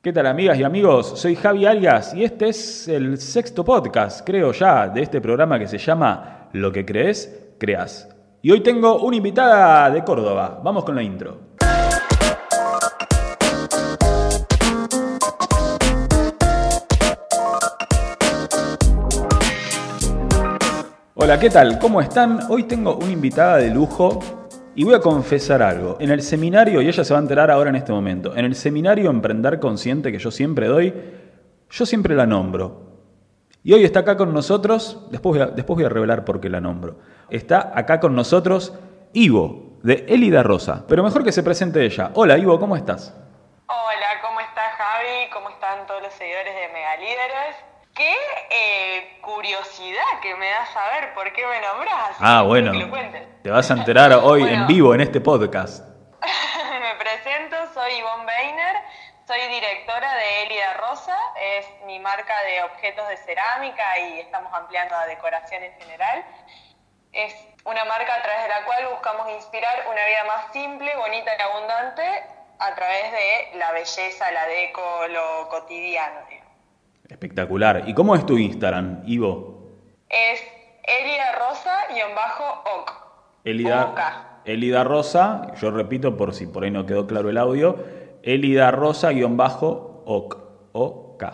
¿Qué tal amigas y amigos? Soy Javi Arias y este es el sexto podcast, creo ya, de este programa que se llama Lo que crees, creas. Y hoy tengo una invitada de Córdoba. Vamos con la intro. Hola, ¿qué tal? ¿Cómo están? Hoy tengo una invitada de lujo y voy a confesar algo. En el seminario, y ella se va a enterar ahora en este momento, en el seminario Emprender Consciente que yo siempre doy, yo siempre la nombro. Y hoy está acá con nosotros, después voy a, después voy a revelar por qué la nombro. Está acá con nosotros Ivo, de Elida Rosa. Pero mejor que se presente ella. Hola Ivo, ¿cómo estás? Hola, ¿cómo estás Javi? ¿Cómo están todos los seguidores de Megalíderes? Qué eh, curiosidad que me das saber por qué me nombras. Ah, bueno. Te vas a enterar hoy en vivo en este podcast. me presento, soy Ivonne Weiner, soy directora de Elida Rosa, es mi marca de objetos de cerámica y estamos ampliando a decoración en general. Es una marca a través de la cual buscamos inspirar una vida más simple, bonita y abundante a través de la belleza, la deco, lo cotidiano. Espectacular. ¿Y cómo es tu Instagram, Ivo? Es Elida Rosa-oc. Elida, Elida Rosa, yo repito por si por ahí no quedó claro el audio, Elida Rosa-oc. OK.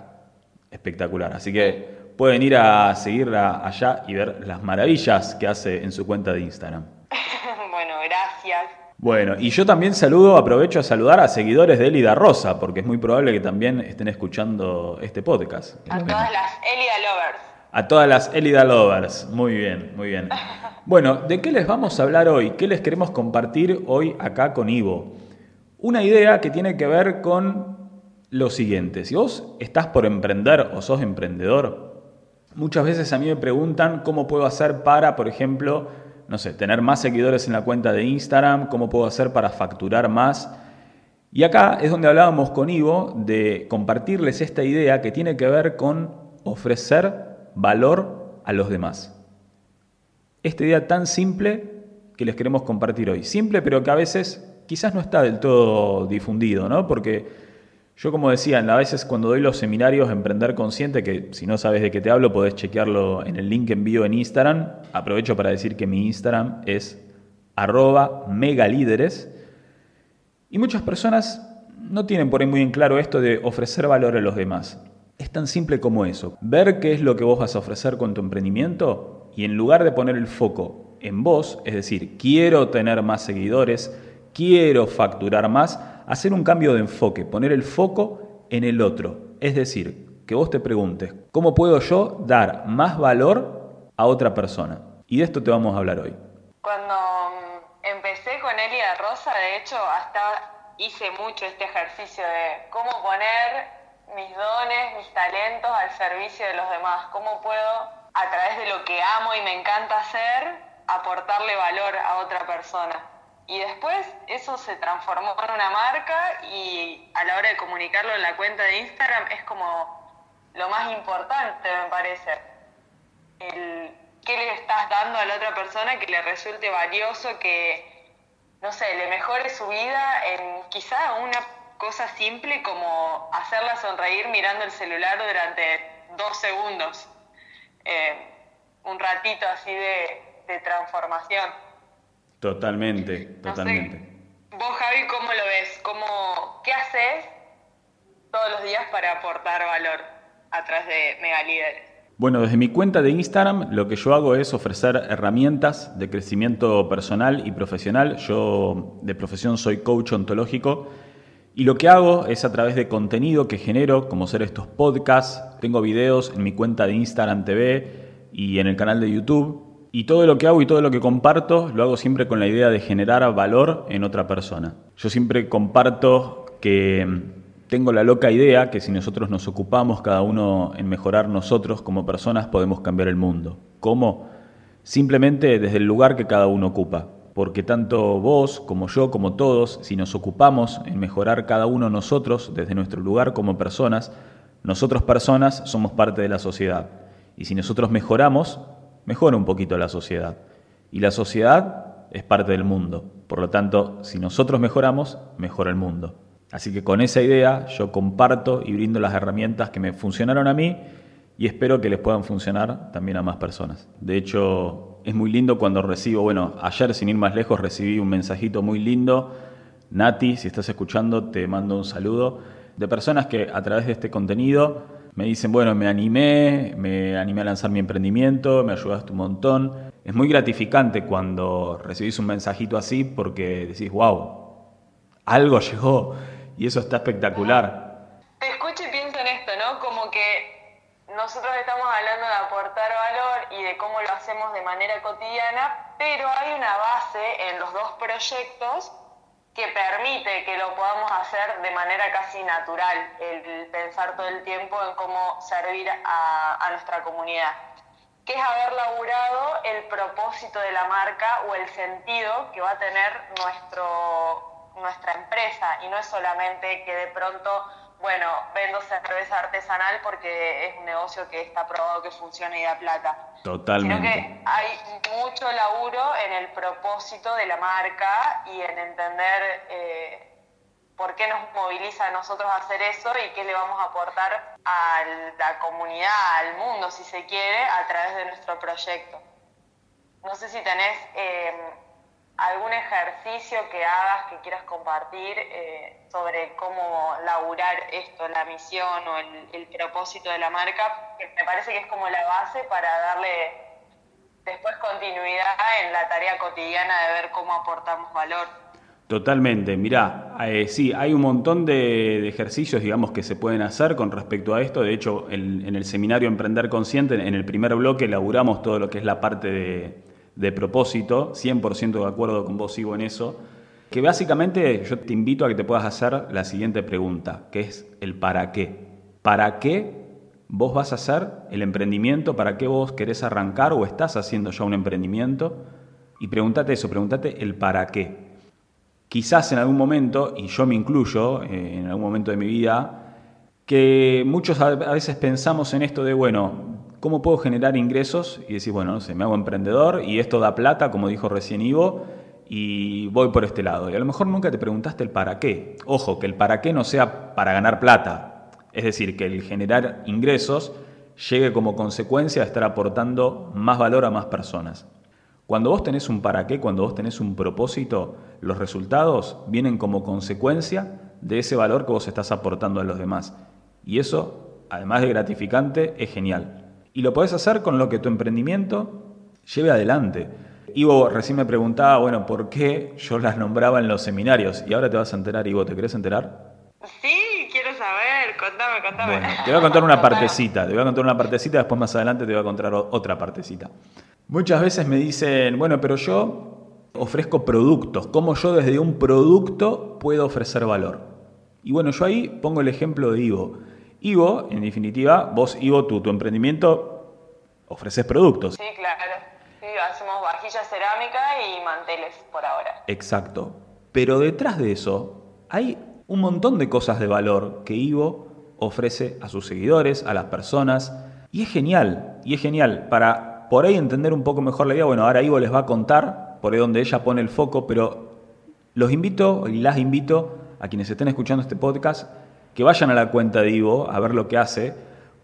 Espectacular. Así que pueden ir a seguirla allá y ver las maravillas que hace en su cuenta de Instagram. bueno, gracias. Bueno, y yo también saludo, aprovecho a saludar a seguidores de Elida Rosa, porque es muy probable que también estén escuchando este podcast. A todas las Elida Lovers. A todas las Elida Lovers. Muy bien, muy bien. Bueno, ¿de qué les vamos a hablar hoy? ¿Qué les queremos compartir hoy acá con Ivo? Una idea que tiene que ver con lo siguiente. Si vos estás por emprender o sos emprendedor, muchas veces a mí me preguntan cómo puedo hacer para, por ejemplo, no sé, tener más seguidores en la cuenta de Instagram, cómo puedo hacer para facturar más. Y acá es donde hablábamos con Ivo de compartirles esta idea que tiene que ver con ofrecer valor a los demás. Esta idea tan simple que les queremos compartir hoy. Simple, pero que a veces quizás no está del todo difundido, ¿no? Porque yo, como decía, a veces cuando doy los seminarios Emprender Consciente, que si no sabes de qué te hablo, podés chequearlo en el link envío en Instagram. Aprovecho para decir que mi Instagram es arroba megalíderes. Y muchas personas no tienen por ahí muy en claro esto de ofrecer valor a los demás. Es tan simple como eso. Ver qué es lo que vos vas a ofrecer con tu emprendimiento y en lugar de poner el foco en vos, es decir, quiero tener más seguidores, quiero facturar más, hacer un cambio de enfoque, poner el foco en el otro. Es decir, que vos te preguntes, ¿cómo puedo yo dar más valor a otra persona? Y de esto te vamos a hablar hoy. Cuando mm, empecé con Elia Rosa, de hecho, hasta hice mucho este ejercicio de cómo poner mis dones, mis talentos al servicio de los demás, cómo puedo, a través de lo que amo y me encanta hacer, aportarle valor a otra persona. Y después eso se transformó en una marca y a la hora de comunicarlo en la cuenta de Instagram es como lo más importante, me parece. El, ¿Qué le estás dando a la otra persona que le resulte valioso, que, no sé, le mejore su vida en quizá una cosa simple como hacerla sonreír mirando el celular durante dos segundos? Eh, un ratito así de, de transformación. Totalmente, totalmente. Vos, Javi, ¿cómo lo ves? ¿Cómo, ¿Qué haces todos los días para aportar valor a través de Megalíderes? Bueno, desde mi cuenta de Instagram lo que yo hago es ofrecer herramientas de crecimiento personal y profesional. Yo de profesión soy coach ontológico y lo que hago es a través de contenido que genero, como ser estos podcasts, tengo videos en mi cuenta de Instagram TV y en el canal de YouTube y todo lo que hago y todo lo que comparto lo hago siempre con la idea de generar valor en otra persona. Yo siempre comparto que mm, tengo la loca idea que si nosotros nos ocupamos cada uno en mejorar nosotros como personas podemos cambiar el mundo. ¿Cómo? Simplemente desde el lugar que cada uno ocupa. Porque tanto vos como yo como todos, si nos ocupamos en mejorar cada uno nosotros desde nuestro lugar como personas, nosotros personas somos parte de la sociedad. Y si nosotros mejoramos, mejora un poquito la sociedad. Y la sociedad es parte del mundo. Por lo tanto, si nosotros mejoramos, mejora el mundo. Así que con esa idea yo comparto y brindo las herramientas que me funcionaron a mí y espero que les puedan funcionar también a más personas. De hecho, es muy lindo cuando recibo, bueno, ayer sin ir más lejos recibí un mensajito muy lindo. Nati, si estás escuchando, te mando un saludo de personas que a través de este contenido me dicen, bueno, me animé, me animé a lanzar mi emprendimiento, me ayudaste un montón. Es muy gratificante cuando recibís un mensajito así porque decís, wow, algo llegó y eso está espectacular. Te escucho y pienso en esto, ¿no? Como que nosotros estamos hablando de aportar valor y de cómo lo hacemos de manera cotidiana, pero hay una base en los dos proyectos que permite que lo podamos hacer de manera casi natural, el pensar todo el tiempo en cómo servir a, nuestra comunidad, que es haber laburado el propósito de la marca o el sentido que va a tener nuestro nuestra empresa y no es solamente que de pronto, bueno, vendo cerveza artesanal porque es un negocio que está probado que funciona y da plata. Totalmente. Sino que hay mucho laburo en el propósito de la marca y en entender eh, por qué nos moviliza a nosotros hacer eso y qué le vamos a aportar a la comunidad, al mundo, si se quiere, a través de nuestro proyecto. No sé si tenés... Eh, algún ejercicio que hagas, que quieras compartir eh, sobre cómo laburar esto, la misión o el, propósito de la marca, que me parece que es como la base para darle después continuidad en la tarea cotidiana de ver cómo aportamos valor. Totalmente, mirá, eh, sí, hay un montón de, ejercicios, digamos, que se pueden hacer con respecto a esto. De hecho, en el seminario Emprender Consciente, en el primer bloque, elaboramos todo lo que es la parte de, de propósito, 100% de acuerdo con vos, sigo en eso, que básicamente yo te invito a que te puedas hacer la siguiente pregunta, que es el para qué. ¿Para qué vos vas a hacer el emprendimiento? ¿Para qué vos querés arrancar o estás haciendo ya un emprendimiento? Y pregúntate eso, pregúntate el para qué. Quizás en algún momento, y yo me incluyo eh, en algún momento de mi vida, que muchos a veces pensamos en esto de, bueno, ¿Cómo puedo generar ingresos? Y decir, bueno, no sé, me hago emprendedor y esto da plata, como dijo recién Ivo, y voy por este lado. Y a lo mejor nunca te preguntaste el para qué. Ojo, que el para qué no sea para ganar plata. Es decir, que el generar ingresos llegue como consecuencia a estar aportando más valor a más personas. Cuando vos tenés un para qué, cuando vos tenés un propósito, los resultados vienen como consecuencia de ese valor que vos estás aportando a los demás. Y eso, además de gratificante, es genial y lo podés hacer con lo que tu emprendimiento lleve adelante. Ivo recién me preguntaba, bueno, ¿por qué yo las nombraba en los seminarios? Y ahora te vas a enterar, Ivo, ¿te querés enterar? Sí, quiero saber, contame, contame. Bueno, te voy a contar una partecita, te voy a contar una partecita, después más adelante te voy a contar otra partecita. Muchas veces me dicen, bueno, pero yo ofrezco productos, ¿cómo yo desde un producto puedo ofrecer valor? Y bueno, yo ahí pongo el ejemplo de Ivo. Ivo, en definitiva, vos, Ivo, tu, tu emprendimiento, ofreces productos. Sí, claro. Sí, hacemos vajillas cerámica y manteles por ahora. Exacto. Pero detrás de eso hay un montón de cosas de valor que Ivo ofrece a sus seguidores, a las personas. Y es genial, y es genial. Para por ahí entender un poco mejor la idea, bueno, ahora Ivo les va a contar por ahí donde ella pone el foco, pero los invito y las invito a quienes estén escuchando este podcast que vayan a la cuenta de Ivo a ver lo que hace,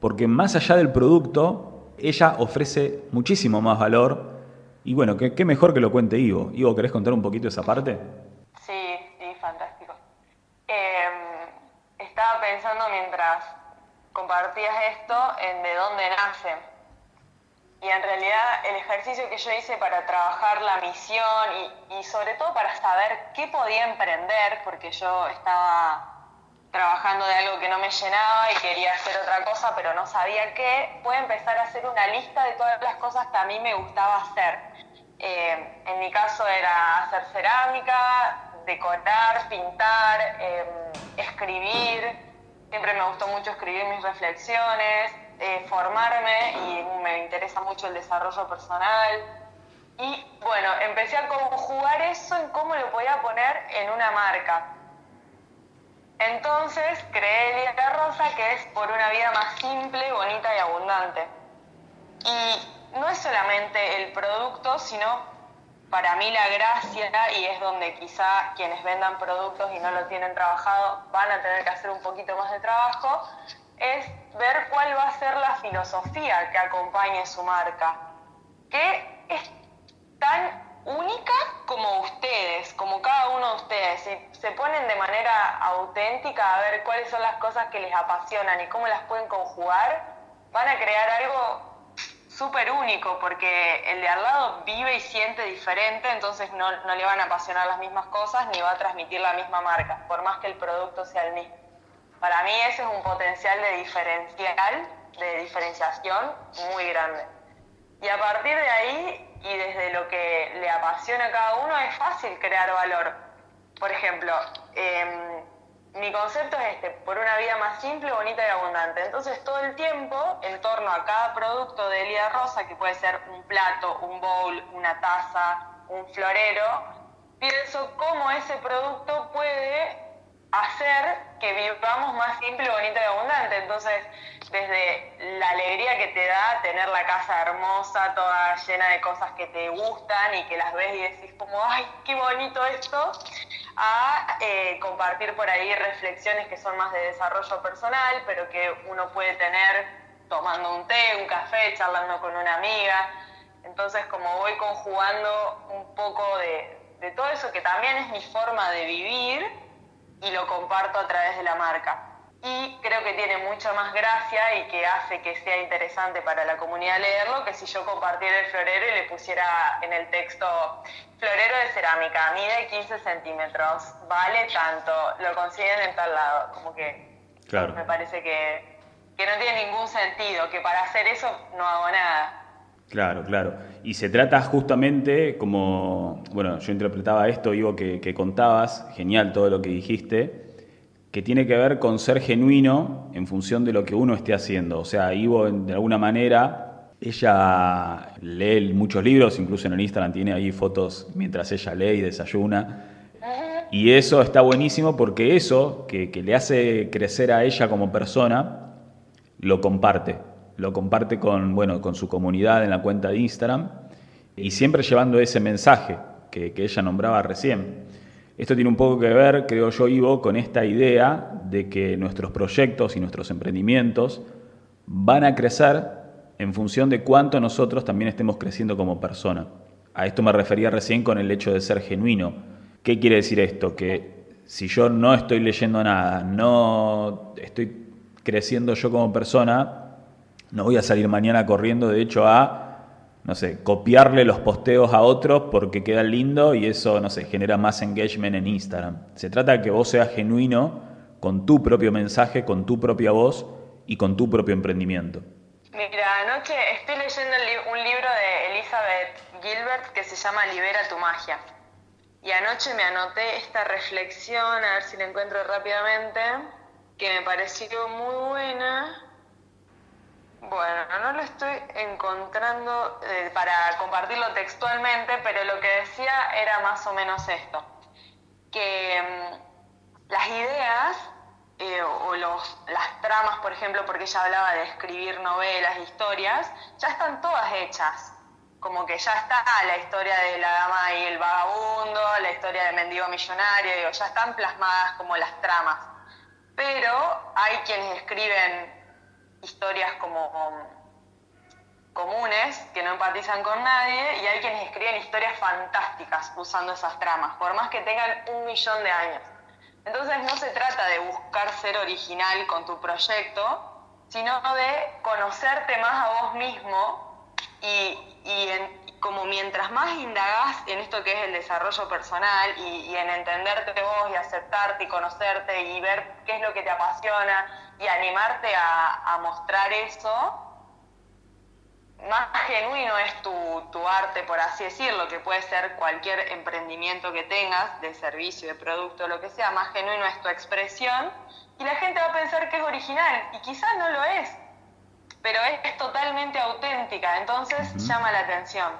porque más allá del producto, ella ofrece muchísimo más valor. Y bueno, qué, mejor que lo cuente Ivo. Ivo, ¿querés contar un poquito esa parte? Sí, sí, fantástico. Em, estaba pensando mientras compartías esto en de dónde nace. Y en realidad el ejercicio que yo hice para trabajar la misión y, y sobre todo para saber qué podía emprender, porque yo estaba trabajando de algo que no me llenaba y quería hacer otra cosa, pero no sabía qué, pude empezar a hacer una lista de todas las cosas que a mí me gustaba hacer. Eh, en mi caso era hacer cerámica, decorar, pintar, em, escribir. Siempre me gustó mucho escribir mis reflexiones, eh, formarme y me interesa mucho el desarrollo personal. Y bueno, empecé a conjugar eso en cómo lo podía poner en una marca. Entonces creé Elia Rosa, que es por una vida más simple, bonita y abundante. Y no es solamente el producto, sino para mí la gracia, y es donde quizá quienes vendan productos y no lo tienen trabajado van a tener que hacer un poquito más de trabajo, es ver cuál va a ser la filosofía que acompañe su marca, que es tan única como ustedes, como cada uno de ustedes. Si se ponen de manera auténtica a ver cuáles son las cosas que les apasionan y cómo las pueden conjugar, van a crear algo súper único porque el de al lado vive y siente diferente, entonces no, no, le van a apasionar las mismas cosas ni va a transmitir la misma marca, por más que el producto sea el mismo. Para mí ese es un potencial de diferencial, de diferenciación muy grande. Y a partir de ahí y desde lo que le apasiona a cada uno es fácil crear valor. Por ejemplo, eh, mi concepto es este, por una vida más simple, bonita y abundante. Entonces todo el tiempo, en torno a cada producto de Elida Rosa, que puede ser un plato, un bowl, una taza, un florero, pienso cómo ese producto puede hacer que vivamos más simple, bonita y abundante. Entonces, desde la alegría que te da tener la casa hermosa, toda llena de cosas que te gustan y que las ves y decís como, ay, qué bonito esto, a eh, compartir por ahí reflexiones que son más de desarrollo personal, pero que uno puede tener tomando un té, un café, charlando con una amiga. Entonces, como voy conjugando un poco de, de todo eso que también es mi forma de vivir y lo comparto a través de la marca y creo que tiene mucha más gracia y que hace que sea interesante para la comunidad leerlo que si yo compartiera el florero y le pusiera en el texto florero de cerámica, mide 15 centímetros, vale tanto, lo consiguen en tal lado, como que me parece que, que no tiene ningún sentido, que para hacer eso no hago nada. Claro, claro. Y se trata justamente como, bueno, yo interpretaba esto, Ivo, que, que contabas, genial todo lo que dijiste, que tiene que ver con ser genuino en función de lo que uno esté haciendo. O sea, Ivo, de alguna manera, ella lee muchos libros, incluso en el Instagram tiene ahí fotos mientras ella lee y desayuna. Y eso está buenísimo porque eso, que, le hace crecer a ella como persona, lo comparte. Lo comparte con, bueno, con su comunidad en la cuenta de Instagram y siempre llevando ese mensaje que, ella nombraba recién. Esto tiene un poco que ver, creo yo, Ivo, con esta idea de que nuestros proyectos y nuestros emprendimientos van a crecer en función de cuánto nosotros también estemos creciendo como persona. A esto me refería recién con el hecho de ser genuino. ¿Qué quiere decir esto? Que si yo no estoy leyendo nada, no estoy creciendo yo como persona, no voy a salir mañana corriendo, de hecho, a no sé, copiarle los posteos a otros porque queda lindo y eso, no sé, genera más engagement en Instagram. Se trata de que vos seas genuino con tu propio mensaje, con tu propia voz y con tu propio emprendimiento. Mira, anoche estoy leyendo un libro de Elizabeth Gilbert que se llama Libera tu magia. Y anoche me anoté esta reflexión, a ver si la encuentro rápidamente, que me pareció muy buena bueno, no lo estoy encontrando eh, para compartirlo textualmente, pero lo que decía era más o menos esto, que mm, las ideas eh, o los, las tramas, por ejemplo, porque ella hablaba de escribir novelas, historias, ya están todas hechas. Como que ya está la historia de la dama y el vagabundo, la historia del mendigo millonario, digo, ya están plasmadas como las tramas. Pero hay quienes escriben historias como comunes que no empatizan con nadie y hay quienes escriben historias fantásticas usando esas tramas, por más que tengan un millón de años. Entonces no se trata de buscar ser original con tu proyecto, sino de conocerte más a vos mismo y, y como mientras más indagás en esto que es el desarrollo personal y, y en entenderte vos y aceptarte y conocerte y ver qué es lo que te apasiona y animarte a, mostrar eso, más genuino es tu, arte, por así decirlo, que puede ser cualquier emprendimiento que tengas, de servicio, de producto, lo que sea, más genuino es tu expresión y la gente va a pensar que es original y quizás no lo es, pero es, totalmente auténtica, entonces llama la atención.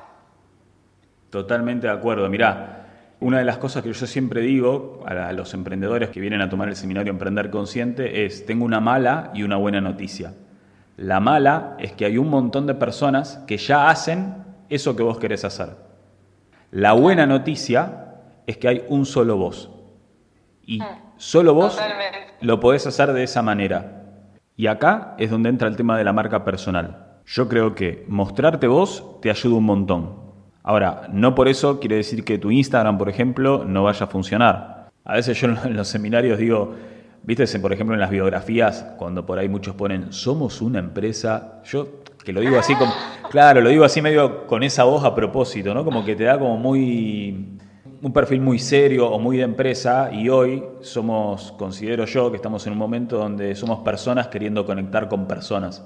Totalmente de acuerdo, mirá. Una de las cosas que yo siempre digo a los emprendedores que vienen a tomar el seminario Emprender Consciente es, tengo una mala y una buena noticia. La mala es que hay un montón de personas que ya hacen eso que vos querés hacer. La buena noticia es que hay un solo vos. Y solo vos Totalmente. lo podés hacer de esa manera. Y acá es donde entra el tema de la marca personal. Yo creo que mostrarte vos te ayuda un montón. Ahora, no por eso quiere decir que tu Instagram, por ejemplo, no vaya a funcionar. A veces yo en los seminarios digo, viste, por ejemplo, en las biografías, cuando por ahí muchos ponen, somos una empresa, yo que lo digo así como, claro, lo digo así medio con esa voz a propósito, ¿no? Como que te da como muy, un perfil muy serio o muy de empresa y hoy somos, considero yo, que estamos en un momento donde somos personas queriendo conectar con personas.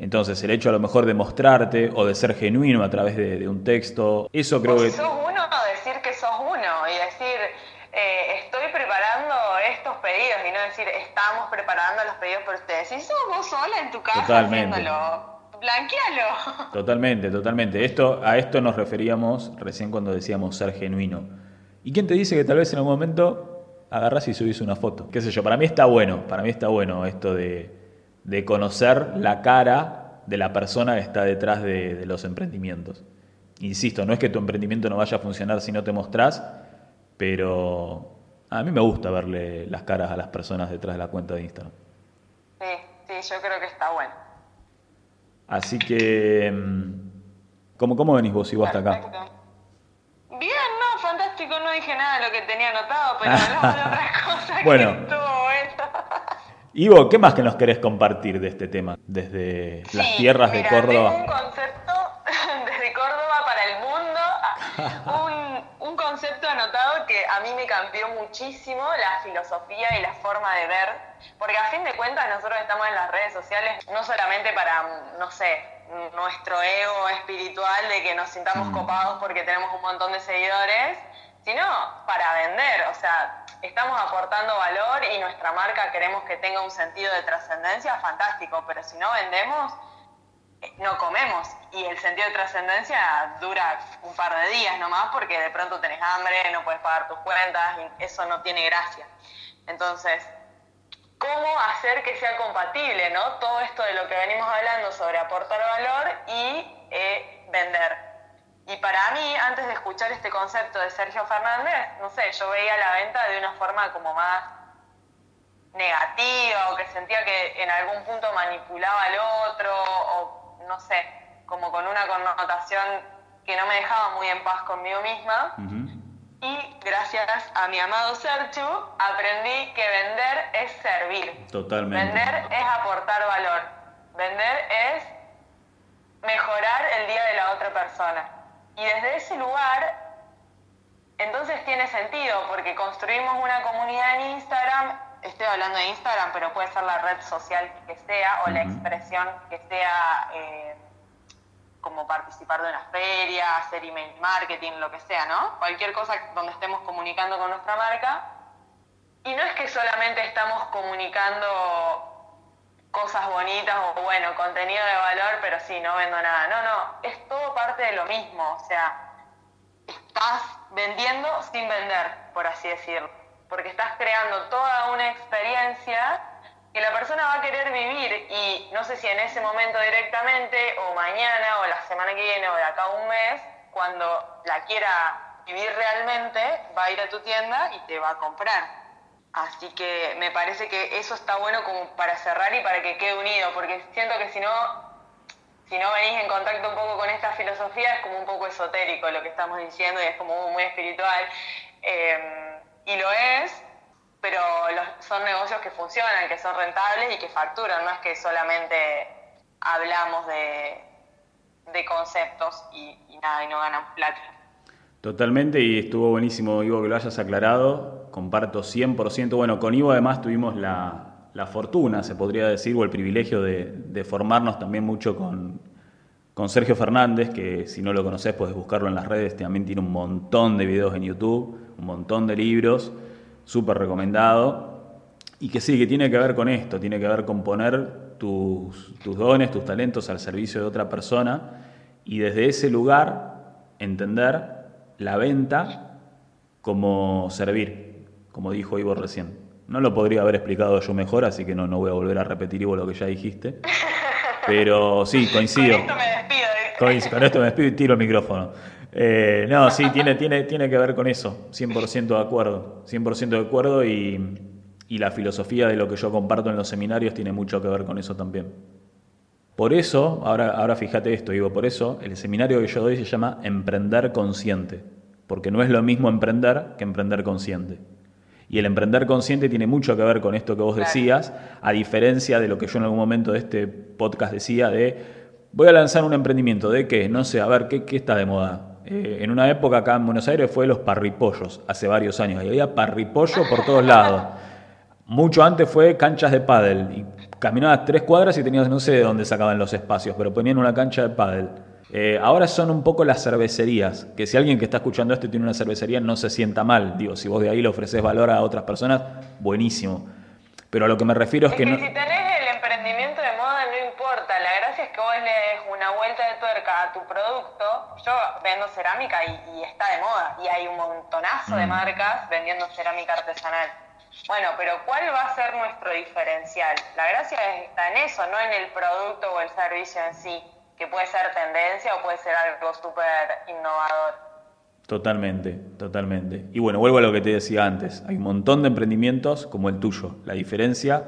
Entonces, el hecho a lo mejor de mostrarte o de ser genuino a través de, de un texto, eso creo O que... si sos uno, decir que sos uno y decir, eh, estoy preparando estos pedidos y no decir, estamos preparando los pedidos por ustedes. Si sos vos sola en tu casa Totalmente. haciéndolo, blanquealo. Totalmente, totalmente. Esto, a esto nos referíamos recién cuando decíamos ser genuino. ¿Y quién te dice que tal vez en algún momento agarrás y subís una foto? ¿Qué sé yo? Para mí está bueno, para mí está bueno esto de, de conocer la cara de la persona que está detrás de, de los emprendimientos. Insisto, no es que tu emprendimiento no vaya a funcionar si no te mostrás, pero a mí me gusta verle las caras a las personas detrás de la cuenta de Instagram. Sí, sí, yo creo que está bueno. Así que, mm, ¿cómo, cómo venís vos y vos hasta acá? Bien, no, fantástico, no dije nada de lo que tenía anotado, pero hablamos de otras cosas Bueno. que. Ivo, ¿qué más que nos querés compartir de este tema? Desde las tierras de Córdoba. Tengo un concepto desde Córdoba para el mundo, un, un concepto anotado que a mí me cambió muchísimo la filosofía y la forma de ver, porque a fin de cuentas nosotros estamos en las redes sociales no solamente para, no sé, nuestro ego espiritual de que nos sintamos Mm. copados porque tenemos un montón de seguidores, sino para vender, o sea, estamos aportando valor y nuestra marca queremos que tenga un sentido de trascendencia, fantástico, pero si no vendemos, eh, no comemos y el sentido de trascendencia dura un par de días nomás porque de pronto tenés hambre, no puedes pagar tus cuentas y eso no tiene gracia. Entonces, ¿cómo hacer que sea compatible ¿no? todo esto de lo que venimos hablando sobre aportar valor y eh, vender? Y para mí, antes de escuchar este concepto de Sergio Fernández, no sé, yo veía la venta de una forma como más negativa o que sentía que en algún punto manipulaba al otro o no sé, como con una connotación que no me dejaba muy en paz conmigo misma. Y gracias a mi amado Serchu aprendí que vender es servir. Totalmente. Vender es aportar valor. Vender es mejorar el día de la otra persona. Y desde ese lugar, entonces tiene sentido, porque construimos una comunidad en Instagram, estoy hablando de Instagram, pero puede ser la red social que sea, o la expresión que sea eh, como participar de una feria, hacer email marketing, lo que sea, ¿no? Cualquier cosa donde estemos comunicando con nuestra marca. Y no es que solamente estamos comunicando cosas bonitas o bueno, contenido de valor, pero sí, no vendo nada. No, no, es todo parte de lo mismo. O sea, estás vendiendo sin vender, por así decirlo. Porque estás creando toda una experiencia que la persona va a querer vivir y no sé si en ese momento directamente o mañana o la semana que viene o de acá a un mes, cuando la quiera vivir realmente, va a ir a tu tienda y te va a comprar. Así que me parece que eso está bueno como para cerrar y para que quede unido, porque siento que si no, si no venís en contacto un poco con esta filosofía es como un poco esotérico lo que estamos diciendo y es como muy espiritual. Eh, y lo es, pero son negocios que funcionan, que son rentables y que facturan, no es que solamente hablamos de, de conceptos y, y nada, y no ganan plata. Totalmente, y estuvo buenísimo, Ivo, que lo hayas aclarado. Comparto 100%. Bueno, con Ivo además tuvimos la, la fortuna, se podría decir, o el privilegio de, de formarnos también mucho con, con Sergio Fernández, que si no lo conoces puedes buscarlo en las redes, también tiene un montón de videos en YouTube, un montón de libros, súper recomendado. Y que sí, que tiene que ver con esto, tiene que ver con poner tus, tus dones, tus talentos al servicio de otra persona y desde ese lugar entender la venta como servir, como dijo Ivo recién. No lo podría haber explicado yo mejor, así que no, no voy a volver a repetir Ivo lo que ya dijiste. Pero sí, coincido. Con esto me despido, Con, esto me despido y tiro el micrófono. Eh, no, sí, tiene, tiene, tiene que ver con eso, 100% de acuerdo, 100% de acuerdo y, y la filosofía de lo que yo comparto en los seminarios tiene mucho que ver con eso también. Por eso, ahora, ahora fíjate esto, digo, por eso el seminario que yo doy se llama Emprender Consciente, porque no es lo mismo emprender que emprender consciente. Y el emprender consciente tiene mucho que ver con esto que vos decías, a diferencia de lo que yo en algún momento de este podcast decía de, voy a lanzar un emprendimiento, ¿de qué? No sé, a ver, ¿qué, qué está de moda? Eh, en una época acá en Buenos Aires fue los parripollos, hace varios años, y había parripollo por todos lados. Mucho antes fue canchas de pádel, y caminabas tres cuadras y tenías, no sé de dónde sacaban los espacios, pero ponían una cancha de pádel. Eh, ahora son un poco las cervecerías, que si alguien que está escuchando esto tiene una cervecería no se sienta mal. Digo, si vos de ahí le ofreces valor a otras personas, buenísimo. Pero a lo que me refiero es, que, no... Si tenés el emprendimiento de moda no importa, la gracia es que vos le des una vuelta de tuerca a tu producto. Yo vendo cerámica y, está de moda y hay un montonazo de mm. marcas vendiendo cerámica artesanal. Bueno, pero ¿cuál va a ser nuestro diferencial? La gracia está en eso, no en el producto o el servicio en sí que puede ser tendencia o puede ser algo súper innovador. Totalmente, totalmente. Y bueno, vuelvo a lo que te decía antes. Hay un montón de emprendimientos como el tuyo. La diferencia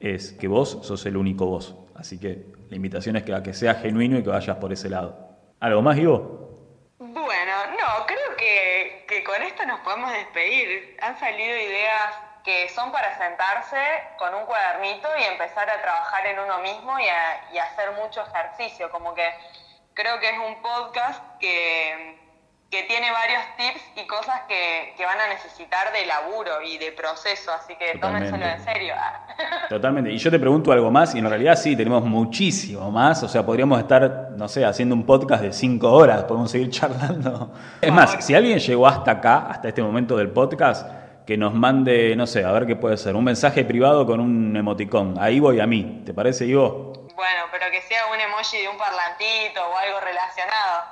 es que vos sos el único vos. Así que la invitación es que, a que sea genuino y que vayas por ese lado. ¿Algo más, Ivo? Bueno, no, creo que, que con esto nos podemos despedir. Han salido ideas que son para sentarse con un cuadernito y empezar a trabajar en uno mismo y, a, hacer mucho ejercicio. Como que creo que es un podcast que, tiene varios tips y cosas que, van a necesitar de laburo y de proceso, así que tómenselo en serio. Totalmente. Y yo te pregunto algo más, y en realidad sí, tenemos muchísimo más, o sea, podríamos estar, no sé, haciendo un podcast de cinco horas, podemos seguir charlando. Es más, si alguien llegó hasta acá, hasta este momento del podcast, que nos mande, no sé, a ver qué puede ser, un mensaje privado con un emoticón. Ahí voy a mí, ¿te parece, Ivo? Bueno, pero que sea un emoji de un parlantito o algo relacionado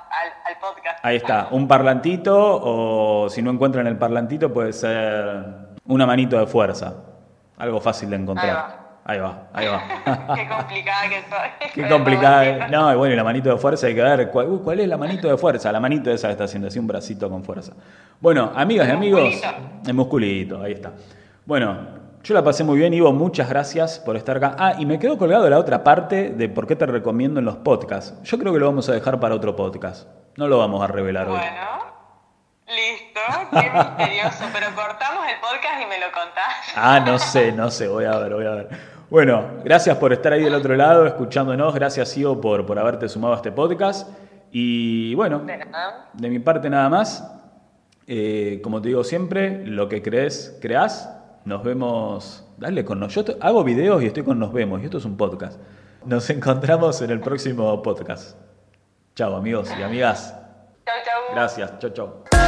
al, podcast. Ahí está, un parlantito o si no encuentran el parlantito puede ser una manito de fuerza. Algo fácil de encontrar. Ahí va, ahí va. Qué complicada que soy. Qué complicada. No, y bueno, y la manito de fuerza hay que ver cuál, cuál, es la manito de fuerza. La manito esa que está haciendo así un bracito con fuerza. Bueno, amigas y amigos, el musculito, ahí está. Bueno, yo la pasé muy bien, Ivo, muchas gracias por estar acá. Ah, y me quedo colgado la otra parte de por qué te recomiendo en los podcasts. Yo creo que lo vamos a dejar para otro podcast. No lo vamos a revelar hoy. Bueno, listo, qué misterioso, pero cortamos el podcast y me lo contás. Ah, no sé, no sé, voy a ver, voy a ver. Bueno, gracias por estar ahí del otro lado, escuchándonos. Gracias, Ivo, por, por haberte sumado a este podcast. Y bueno, de, mi parte nada más. Eh, como te digo siempre, lo que crees, creas. Nos vemos. Dale con nosotros. Yo hago videos y estoy con Nos vemos. Y esto es un podcast. Nos encontramos en el próximo podcast. Chao, amigos y amigas. Chao, chao. Gracias. Chao, chao.